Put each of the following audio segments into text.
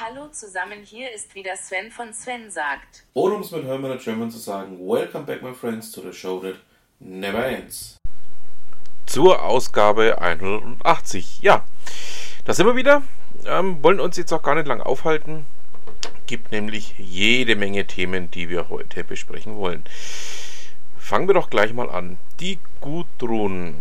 Hallo zusammen, hier ist wieder Sven von Sven sagt. Oder um es mit Hermann German zu sagen, Welcome back my friends to the show that never ends. Zur Ausgabe 180. Ja, da sind wir wieder. Ähm, wollen uns jetzt auch gar nicht lang aufhalten. Gibt nämlich jede Menge Themen, die wir heute besprechen wollen. Fangen wir doch gleich mal an. Die Gudrun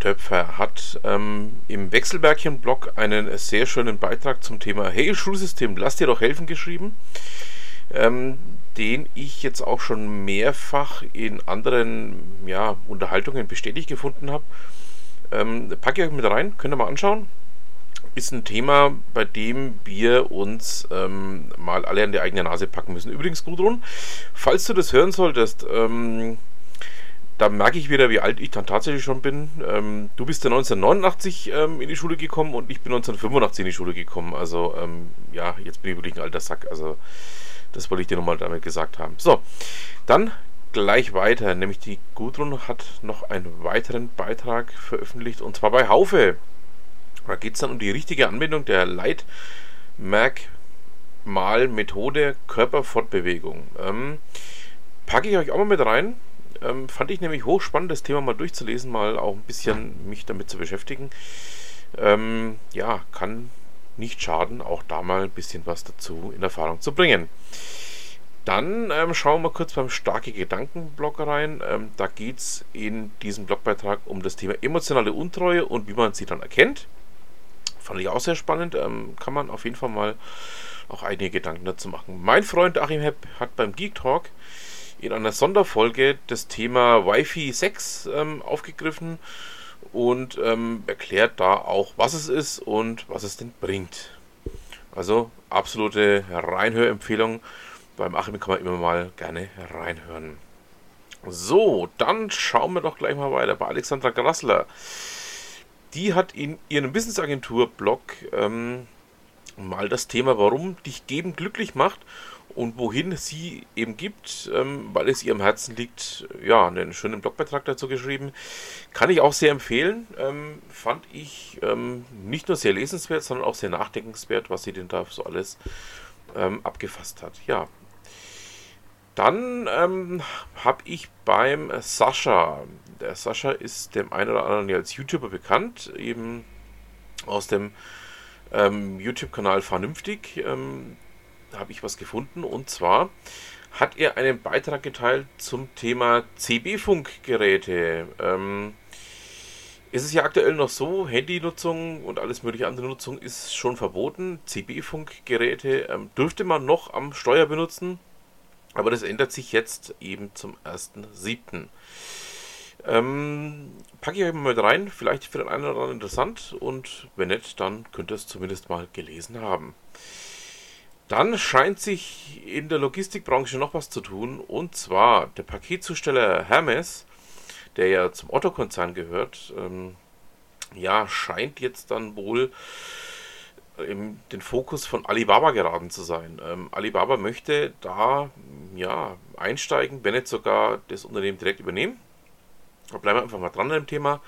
Töpfer hat ähm, im Wechselbärchen-Blog einen sehr schönen Beitrag zum Thema Hey Schulsystem, lass dir doch helfen geschrieben, ähm, den ich jetzt auch schon mehrfach in anderen ja, Unterhaltungen bestätigt gefunden habe. Ähm, packe ich euch mit rein, könnt ihr mal anschauen. Ist ein Thema, bei dem wir uns ähm, mal alle an die eigene Nase packen müssen. Übrigens, Gudrun, falls du das hören solltest, ähm, da merke ich wieder, wie alt ich dann tatsächlich schon bin. Ähm, du bist ja 1989 ähm, in die Schule gekommen und ich bin 1985 in die Schule gekommen. Also ähm, ja, jetzt bin ich wirklich ein alter Sack. Also das wollte ich dir nochmal damit gesagt haben. So, dann gleich weiter. Nämlich die Gudrun hat noch einen weiteren Beitrag veröffentlicht und zwar bei Haufe. Da geht es dann um die richtige Anwendung der Leitmerkmalmethode Körperfortbewegung. Ähm, packe ich euch auch mal mit rein. Ähm, fand ich nämlich hochspannend, das Thema mal durchzulesen, mal auch ein bisschen mich damit zu beschäftigen. Ähm, ja, kann nicht schaden, auch da mal ein bisschen was dazu in Erfahrung zu bringen. Dann ähm, schauen wir kurz beim Starke Gedanken-Blog rein. Ähm, da geht es in diesem Blogbeitrag um das Thema emotionale Untreue und wie man sie dann erkennt. Fand ich auch sehr spannend. Ähm, kann man auf jeden Fall mal auch einige Gedanken dazu machen. Mein Freund Achim Hepp hat beim Geek Talk in einer Sonderfolge das Thema Wi-Fi 6 ähm, aufgegriffen und ähm, erklärt da auch, was es ist und was es denn bringt. Also absolute Reinhörempfehlung. Beim Achim kann man immer mal gerne reinhören. So, dann schauen wir doch gleich mal weiter bei Alexandra Grassler. Die hat in ihrem Businessagentur-Blog ähm, mal das Thema, warum dich geben glücklich macht und wohin sie eben gibt, ähm, weil es ihr am Herzen liegt, ja, einen schönen Blogbeitrag dazu geschrieben. Kann ich auch sehr empfehlen. Ähm, fand ich ähm, nicht nur sehr lesenswert, sondern auch sehr nachdenkenswert, was sie denn da so alles ähm, abgefasst hat. Ja. Dann ähm, habe ich beim Sascha, der Sascha ist dem einen oder anderen als YouTuber bekannt, eben aus dem ähm, YouTube-Kanal Vernünftig habe ich was gefunden und zwar hat er einen Beitrag geteilt zum Thema CB-Funkgeräte. Ähm, es ist ja aktuell noch so, Handynutzung und alles mögliche andere Nutzung ist schon verboten. CB-Funkgeräte ähm, dürfte man noch am Steuer benutzen, aber das ändert sich jetzt eben zum 1.7. Ähm, packe ich euch mal mit rein, vielleicht für den einen oder anderen interessant und wenn nicht, dann könnt ihr es zumindest mal gelesen haben. Dann scheint sich in der Logistikbranche noch was zu tun. Und zwar der Paketzusteller Hermes, der ja zum Otto-Konzern gehört, ähm, ja, scheint jetzt dann wohl in den Fokus von Alibaba geraten zu sein. Ähm, Alibaba möchte da ja einsteigen, wenn nicht sogar das Unternehmen direkt übernehmen. Da bleiben wir einfach mal dran an dem Thema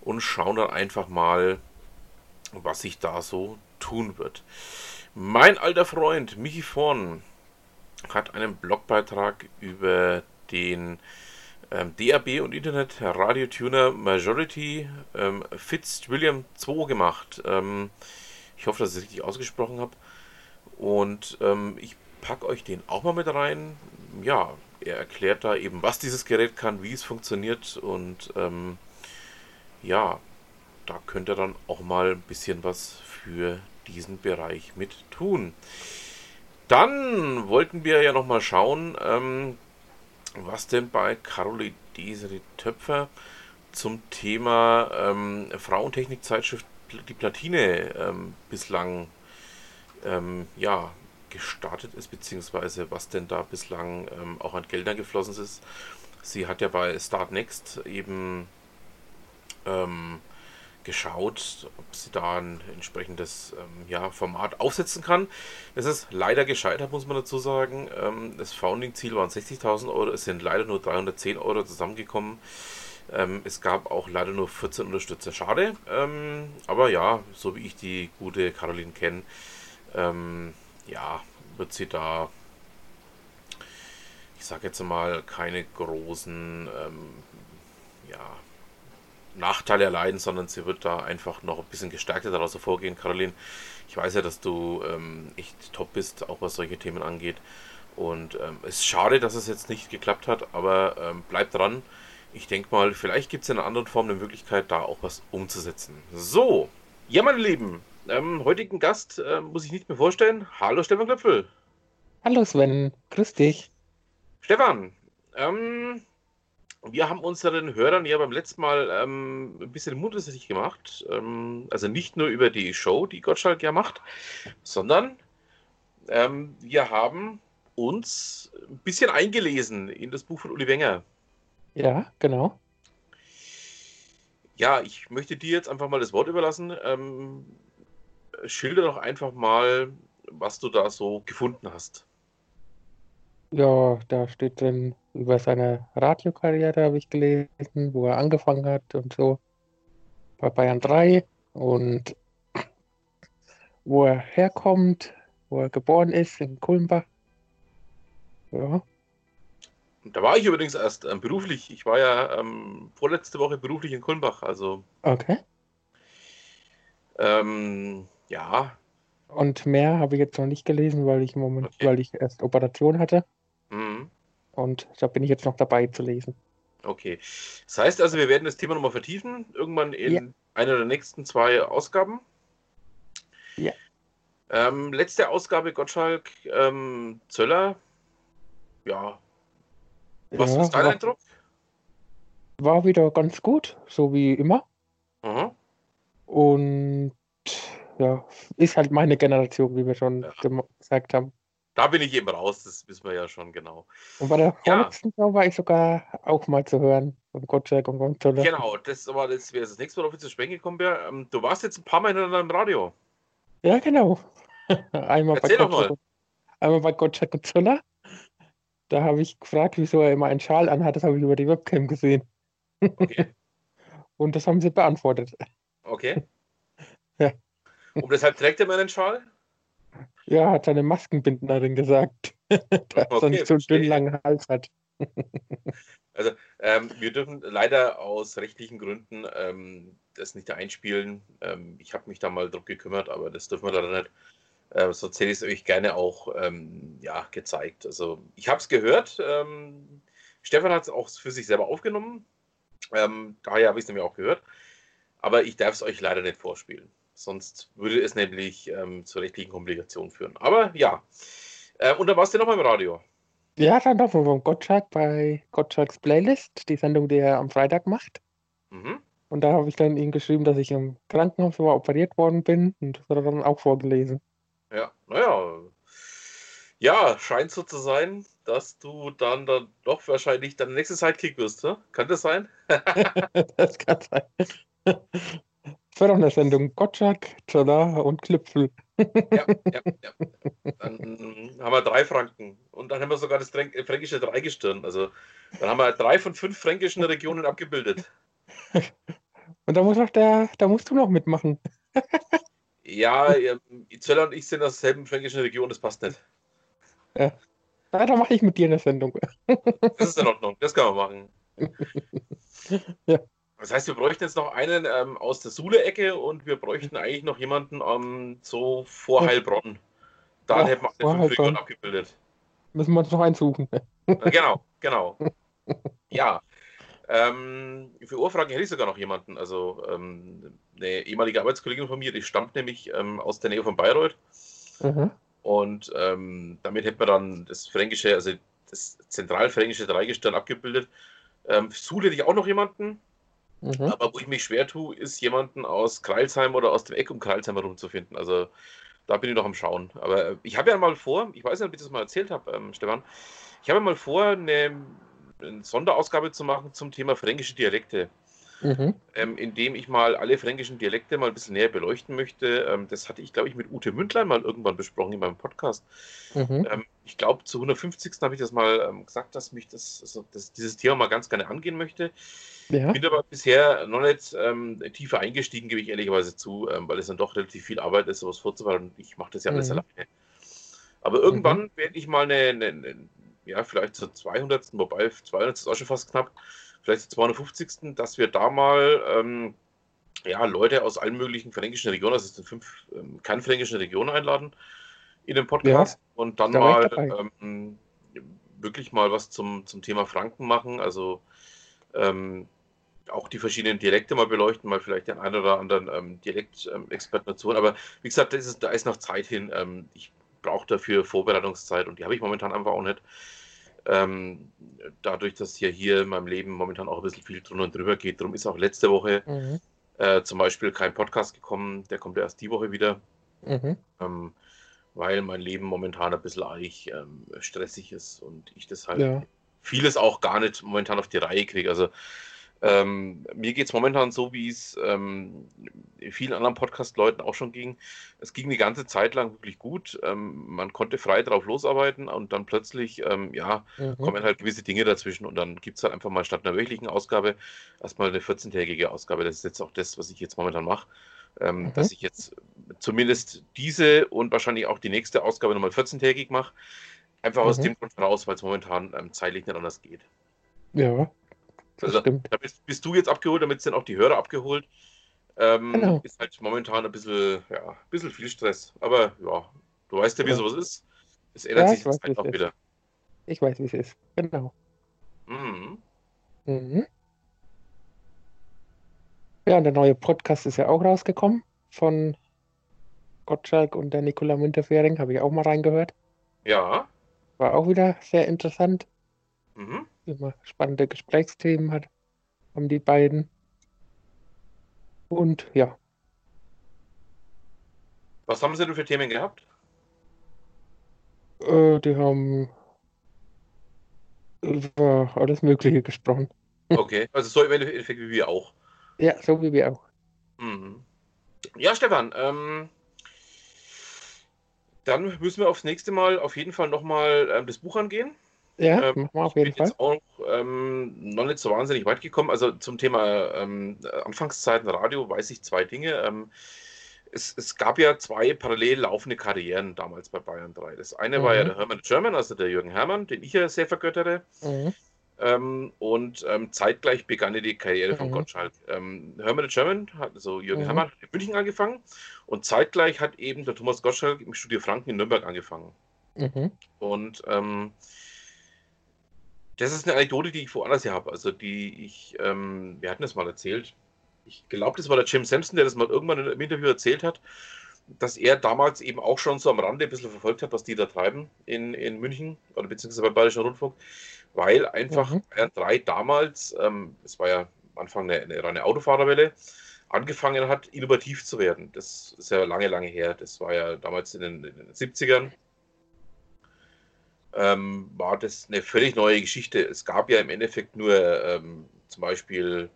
und schauen dann einfach mal, was sich da so tun wird. Mein alter Freund Michi Vorn hat einen Blogbeitrag über den ähm, DAB und Internet Radiotuner Majority ähm, Fitzwilliam 2 gemacht. Ähm, ich hoffe, dass ich es richtig ausgesprochen habe. Und ähm, ich packe euch den auch mal mit rein. Ja, er erklärt da eben, was dieses Gerät kann, wie es funktioniert und ähm, ja, da könnt ihr dann auch mal ein bisschen was für diesen Bereich mit tun. Dann wollten wir ja noch mal schauen, ähm, was denn bei Caroline Desiree Töpfer zum Thema ähm, Frauentechnik-Zeitschrift Die Platine ähm, bislang ähm, ja, gestartet ist, beziehungsweise was denn da bislang ähm, auch an Geldern geflossen ist. Sie hat ja bei Start Next eben ähm, geschaut, ob sie da ein entsprechendes ähm, ja, Format aufsetzen kann. Es ist leider gescheitert, muss man dazu sagen. Ähm, das Founding-Ziel waren 60.000 Euro, es sind leider nur 310 Euro zusammengekommen. Ähm, es gab auch leider nur 14 Unterstützer. Schade, ähm, aber ja, so wie ich die gute Caroline kenne, ähm, ja, wird sie da, ich sage jetzt mal, keine großen ähm, ja, Nachteile erleiden, sondern sie wird da einfach noch ein bisschen gestärkter daraus hervorgehen. Caroline, ich weiß ja, dass du ähm, echt top bist, auch was solche Themen angeht. Und ähm, es ist schade, dass es jetzt nicht geklappt hat, aber ähm, bleib dran. Ich denke mal, vielleicht gibt es in einer anderen Form eine Möglichkeit, da auch was umzusetzen. So, ja, meine Lieben, ähm, heutigen Gast äh, muss ich nicht mehr vorstellen. Hallo, Stefan Klöpfel. Hallo Sven, grüß dich. Stefan, ähm, wir haben unseren Hörern ja beim letzten Mal ähm, ein bisschen mundessig gemacht. Ähm, also nicht nur über die Show, die Gottschalk ja macht, sondern ähm, wir haben uns ein bisschen eingelesen in das Buch von Uli Wenger. Ja, genau. Ja, ich möchte dir jetzt einfach mal das Wort überlassen. Ähm, schilder doch einfach mal, was du da so gefunden hast. Ja, da steht drin über seine Radiokarriere, habe ich gelesen, wo er angefangen hat und so bei Bayern 3 und wo er herkommt, wo er geboren ist, in Kulmbach. Ja. Da war ich übrigens erst ähm, beruflich. Ich war ja ähm, vorletzte Woche beruflich in Kulmbach. Also. Okay. Ähm, ja. Und mehr habe ich jetzt noch nicht gelesen, weil ich Moment, okay. weil ich erst Operation hatte. Mhm. Und da bin ich jetzt noch dabei zu lesen. Okay. Das heißt also, wir werden das Thema nochmal vertiefen, irgendwann in ja. einer der nächsten zwei Ausgaben. Ja. Ähm, letzte Ausgabe Gottschalk ähm, Zöller. Ja, was Ja, ist dein war, Eindruck? war wieder ganz gut, so wie immer. Mhm. Und ja, ist halt meine Generation, wie wir schon Ja. gesagt haben. Da bin ich eben raus, das wissen wir ja schon genau. Und bei der Ja, vorletzten Show war ich sogar auch mal zu hören. Von Gottschalk und Gonzola. genau, das war das wäre das nächste Mal, worauf ich zu sprechen gekommen wäre. Ähm, du warst jetzt ein paar Mal hintereinander im Radio. Ja, genau. Einmal bei Erzähl doch Gottschalk, mal. und- einmal bei Gottschalk und Zoller. Da habe ich gefragt, wieso er immer einen Schal anhat. Das habe ich über die Webcam gesehen. Okay, Und das haben sie beantwortet. okay. Ja. Und deshalb trägt er meinen Schal? Ja, hat seine Maskenbindnerin gesagt, dass er Okay, nicht so einen dünnen langen Hals hat. Also, ähm, wir dürfen leider aus rechtlichen Gründen ähm, das nicht einspielen. Ähm, ich habe mich da mal drum gekümmert, aber das dürfen wir leider nicht. Äh, sonst hätte ich es euch gerne auch ähm, ja, gezeigt. Also, ich habe es gehört. Ähm, Stefan hat es auch für sich selber aufgenommen. Ähm, daher habe ich es nämlich auch gehört. Aber ich darf es euch leider nicht vorspielen. Sonst würde es nämlich ähm, zu rechtlichen Komplikationen führen. Aber ja. Äh, und dann warst du nochmal im Radio. Ja, dann doch von Gottschalk bei Gottschalks Playlist, die Sendung, die er am Freitag macht. Mhm. Und da habe ich dann ihm geschrieben, dass ich im Krankenhaus war, operiert worden bin. Und das hat er dann auch vorgelesen. Ja, naja. Ja, scheint so zu sein, dass du dann, dann doch wahrscheinlich dein nächster Sidekick wirst, ne? Kann das sein? Das kann sein. Das war doch eine Sendung. Gottschalk, Zoller und Klüpfel. Ja, ja, ja. Dann haben wir drei Franken. Und dann haben wir sogar das äh, fränkische Dreigestirn. Also dann haben wir drei von fünf fränkischen Regionen abgebildet. Und da muss auch der, da musst du noch mitmachen. Ja, ihr- Zöller und ich sind aus derselben fränkischen Region, das passt nicht. Ja, da mache ich mit dir eine Sendung. Das ist in Ordnung, das kann man machen. Ja. Das heißt, wir bräuchten jetzt noch einen ähm, aus der Sule-Ecke und wir bräuchten eigentlich noch jemanden ähm, so vor. Heilbronn. Dann Ja, hätten wir vor alle fünf Regionen Heilbronn. abgebildet. Müssen wir uns noch einsuchen. Äh, Genau, genau. Ja. Ähm, für Ohrfragen hätte ich sogar noch jemanden. Also ähm, eine ehemalige Arbeitskollegin von mir, die stammt nämlich ähm, aus der Nähe von Bayreuth. Mhm. Und ähm, damit hätten wir dann das fränkische, also das zentralfränkische Dreigestirn abgebildet. Ähm, Sule hätte ich auch noch jemanden. Mhm. Aber wo ich mich schwer tue, ist jemanden aus Kreilsheim oder aus dem Eck um Kreilsheim herumzufinden. Also da bin ich noch am Schauen. Aber äh, ich habe ja mal vor, ich weiß nicht, ob ich das mal erzählt habe, ähm, Stefan, ich habe ja mal vor, eine, eine Sonderausgabe zu machen zum Thema fränkische Dialekte. mhm. ähm, in dem ich mal alle fränkischen Dialekte mal ein bisschen näher beleuchten möchte. Ähm, das hatte ich, glaube ich, mit Ute Mündlein mal irgendwann besprochen in meinem Podcast. Mhm. Ich glaube, zu 150. habe ich das mal ähm, gesagt, dass mich das, also, dass dieses Thema mal ganz gerne angehen möchte. Ja. Bin aber bisher noch nicht ähm, tiefer eingestiegen, gebe ich ehrlicherweise zu, ähm, weil es dann doch relativ viel Arbeit ist, sowas vorzubereiten. Ich mache das ja alles mhm. alleine. Aber irgendwann mhm. werde ich mal eine, eine, eine, ja, vielleicht zur 200. Wobei 200 ist auch schon fast knapp, vielleicht zur 250. dass wir da mal ähm, ja, Leute aus allen möglichen fränkischen Regionen, also es sind fünf ähm, kernfränkischen Regionen einladen in den Podcast ja, und dann da mal ähm, wirklich mal was zum, zum Thema Franken machen. Also ähm, auch die verschiedenen Dialekte mal beleuchten, mal vielleicht den einen oder anderen ähm, Dialektexperten dazu. Aber wie gesagt, da ist, da ist noch Zeit hin. Ähm, ich brauche dafür Vorbereitungszeit und die habe ich momentan einfach auch nicht. Ähm, dadurch, dass ja hier in meinem Leben momentan auch ein bisschen viel drunter und drüber geht, darum ist auch letzte Woche mhm. äh, zum Beispiel kein Podcast gekommen, der kommt erst die Woche wieder, mhm. ähm, weil mein Leben momentan ein bisschen eigentlich ähm, stressig ist und ich das halt ja. vieles auch gar nicht momentan auf die Reihe kriege. Also ähm, mir geht es momentan so, wie es ähm, vielen anderen Podcast-Leuten auch schon ging. Es ging die ganze Zeit lang wirklich gut. Ähm, man konnte frei drauf losarbeiten und dann plötzlich, ähm, ja, mhm. kommen halt gewisse Dinge dazwischen und dann gibt es halt einfach mal statt einer wöchentlichen Ausgabe erstmal eine 14-tägige Ausgabe. Das ist jetzt auch das, was ich jetzt momentan mache. Ähm, mhm. Dass ich jetzt zumindest diese und wahrscheinlich auch die nächste Ausgabe nochmal 14-tägig mache. Einfach mhm. aus dem Grund heraus, weil es momentan ähm, zeitlich nicht anders geht. Ja, also, da bist, bist, du jetzt abgeholt, damit sind auch die Hörer abgeholt. Ähm, genau. Ist halt momentan ein bisschen, ja, ein bisschen viel Stress. Aber ja, du weißt ja, wie ja. sowas ist. Es ändert ja, sich jetzt auch wieder. Ich weiß, wie es ist. Genau. Mhm. Mhm. Ja, der neue Podcast ist ja auch rausgekommen von Gottschalk und der Nicola Müntefering. Habe ich auch mal reingehört. Ja. War auch wieder sehr interessant. Mhm immer spannende Gesprächsthemen hat, haben die beiden. Und ja. Was haben sie denn für Themen gehabt? Äh, die haben über alles Mögliche gesprochen. Okay, also so im Endeffekt wie wir auch. Ja, so wie wir auch. Mhm. Ja, Stefan, ähm, dann müssen wir aufs nächste Mal auf jeden Fall nochmal ähm, das Buch angehen. Ja, ähm, machen wir auf jeden ich bin Fall. Jetzt auch ähm, noch nicht so wahnsinnig weit gekommen. Also zum Thema ähm, Anfangszeiten Radio weiß ich zwei Dinge. Ähm, es, es, gab ja zwei parallel laufende Karrieren damals bei Bayern 3. Das eine mhm. war ja mhm. der Hermann German, also der Jürgen Hermann, den ich ja sehr vergöttere. Mhm. Ähm, und ähm, zeitgleich begann die Karriere von mhm. Gottschalk. Ähm, Hermann German, hat, also Jürgen mhm. Hermann, hat in München angefangen und zeitgleich hat eben der Thomas Gottschalk im Studio Franken in Nürnberg angefangen. Mhm. Und ähm, das ist eine Anekdote, die ich woanders her habe. Also die ich, ähm, wir hatten das mal erzählt. Ich glaube, das war der Jim Sampson, der das mal irgendwann im Interview erzählt hat, dass er damals eben auch schon so am Rande ein bisschen verfolgt hat, was die da treiben in, in München oder beziehungsweise beim Bayerischen Rundfunk, weil einfach mhm. Bayern 3 damals, ähm, es war ja am Anfang eine, eine reine Autofahrerwelle, angefangen hat, innovativ zu werden. Das ist ja lange, lange her. Das war ja damals in den, in den 70ern ähm, war das eine völlig neue Geschichte. Es gab ja im Endeffekt nur ähm, zum Beispiel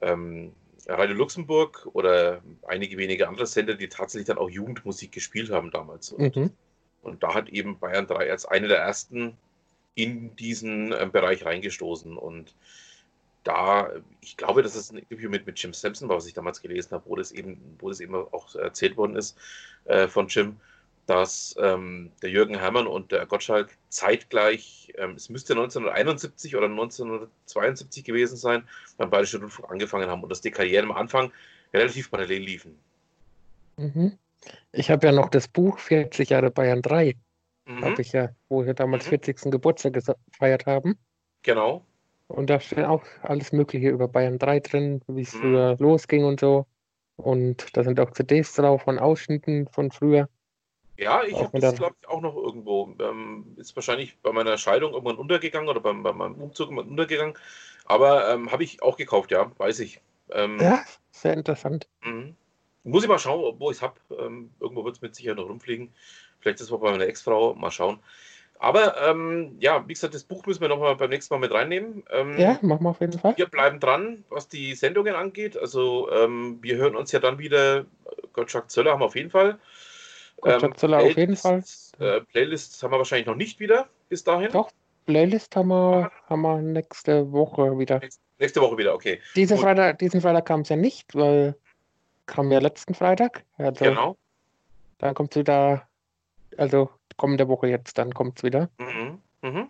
ähm, Radio Luxemburg oder einige wenige andere Sender, die tatsächlich dann auch Jugendmusik gespielt haben damals. Und, mhm. und da hat eben Bayern 3 als eine der ersten in diesen äh, Bereich reingestoßen. Und da, ich glaube, dass es ein Interview mit, mit Jim Sampson war, was ich damals gelesen habe, wo das eben, wo das eben auch erzählt worden ist äh, von Jim dass ähm, der Jürgen Herrmann und der Gottschalk zeitgleich, ähm, es müsste 1971 oder 1972 gewesen sein, beim Bayerischen Rundfunk angefangen haben und dass die Karrieren am Anfang relativ parallel liefen. Mhm. Ich habe ja noch das Buch 40 Jahre Bayern 3, mhm. habe ich ja, wo wir damals mhm. 40. Geburtstag gefeiert haben. Genau. Und da steht auch alles Mögliche über Bayern 3 drin, wie es mhm. früher losging und so. Und da sind auch CDs drauf von Ausschnitten von früher. Ja, ich habe das, glaube ich, auch noch irgendwo. Ähm, ist wahrscheinlich bei meiner Scheidung irgendwann untergegangen oder beim, bei meinem Umzug irgendwann untergegangen. Aber ähm, habe ich auch gekauft, ja, weiß ich. Ähm, ja, sehr interessant. Mhm. Muss ich mal schauen, wo ich es habe. Ähm, irgendwo wird es mit Sicherheit noch rumfliegen. Vielleicht ist es bei meiner Ex-Frau, mal schauen. Aber ähm, ja, wie gesagt, das Buch müssen wir nochmal beim nächsten Mal mit reinnehmen. Ähm, Ja, machen wir auf jeden Fall. Wir bleiben dran, was die Sendungen angeht. Also ähm, wir hören uns ja dann wieder. Gottschalk Zöller haben wir auf jeden Fall. Gottschalk Zöller auf jeden Fall. Äh, Playlists haben wir wahrscheinlich noch nicht wieder bis dahin. Doch. Playlist haben wir, haben wir nächste Woche wieder. Nächste Woche wieder, okay. Diese Gut. Freitag, diesen Freitag kam es ja nicht, weil kam ja letzten Freitag. Also Genau. dann kommt es wieder, also kommende Woche jetzt, dann kommt es wieder. Mhm. Mhm.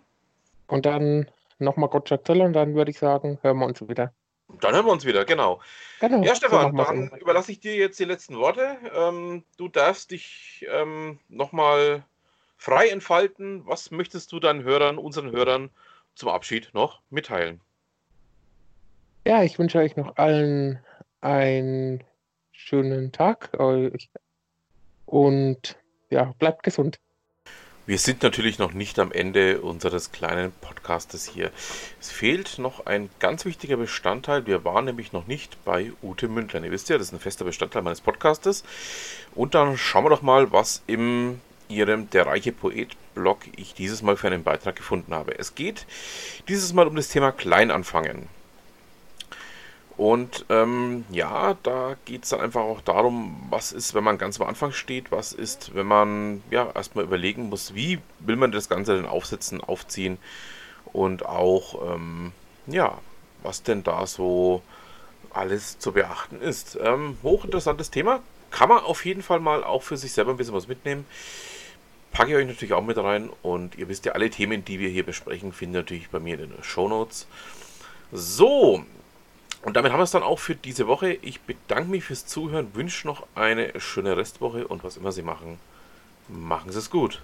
Und dann nochmal Gottschalk Zöller und dann würde ich sagen, hören wir uns wieder. Dann hören wir uns wieder, genau. Genau. Ja, Stefan, dann überlasse ich dir jetzt die letzten Worte. Ähm, du darfst dich ähm, nochmal frei entfalten. Was möchtest du deinen Hörern, unseren Hörern zum Abschied noch mitteilen? Ja, ich wünsche euch noch allen einen schönen Tag und ja, bleibt gesund. Wir sind natürlich noch nicht am Ende unseres kleinen Podcastes hier. Es fehlt noch ein ganz wichtiger Bestandteil. Wir waren nämlich noch nicht bei Ute Mündlein. Ihr wisst ja, das ist ein fester Bestandteil meines Podcastes. Und dann schauen wir doch mal, was in ihrem Der reiche Poet-Blog ich dieses Mal für einen Beitrag gefunden habe. Es geht dieses Mal um das Thema Kleinanfangen. Und ähm, ja, da geht es dann einfach auch darum, was ist, wenn man ganz am Anfang steht, was ist, wenn man ja erstmal überlegen muss, wie will man das Ganze denn aufsetzen, aufziehen und auch, ähm, ja, was denn da so alles zu beachten ist. Ähm, hochinteressantes Thema, kann man auf jeden Fall mal auch für sich selber ein bisschen was mitnehmen. Packe ich euch natürlich auch mit rein und ihr wisst ja, alle Themen, die wir hier besprechen, findet ihr natürlich bei mir in den Show Notes. So, und damit haben wir es dann auch für diese Woche. Ich bedanke mich fürs Zuhören, wünsche noch eine schöne Restwoche und was immer Sie machen, machen Sie es gut.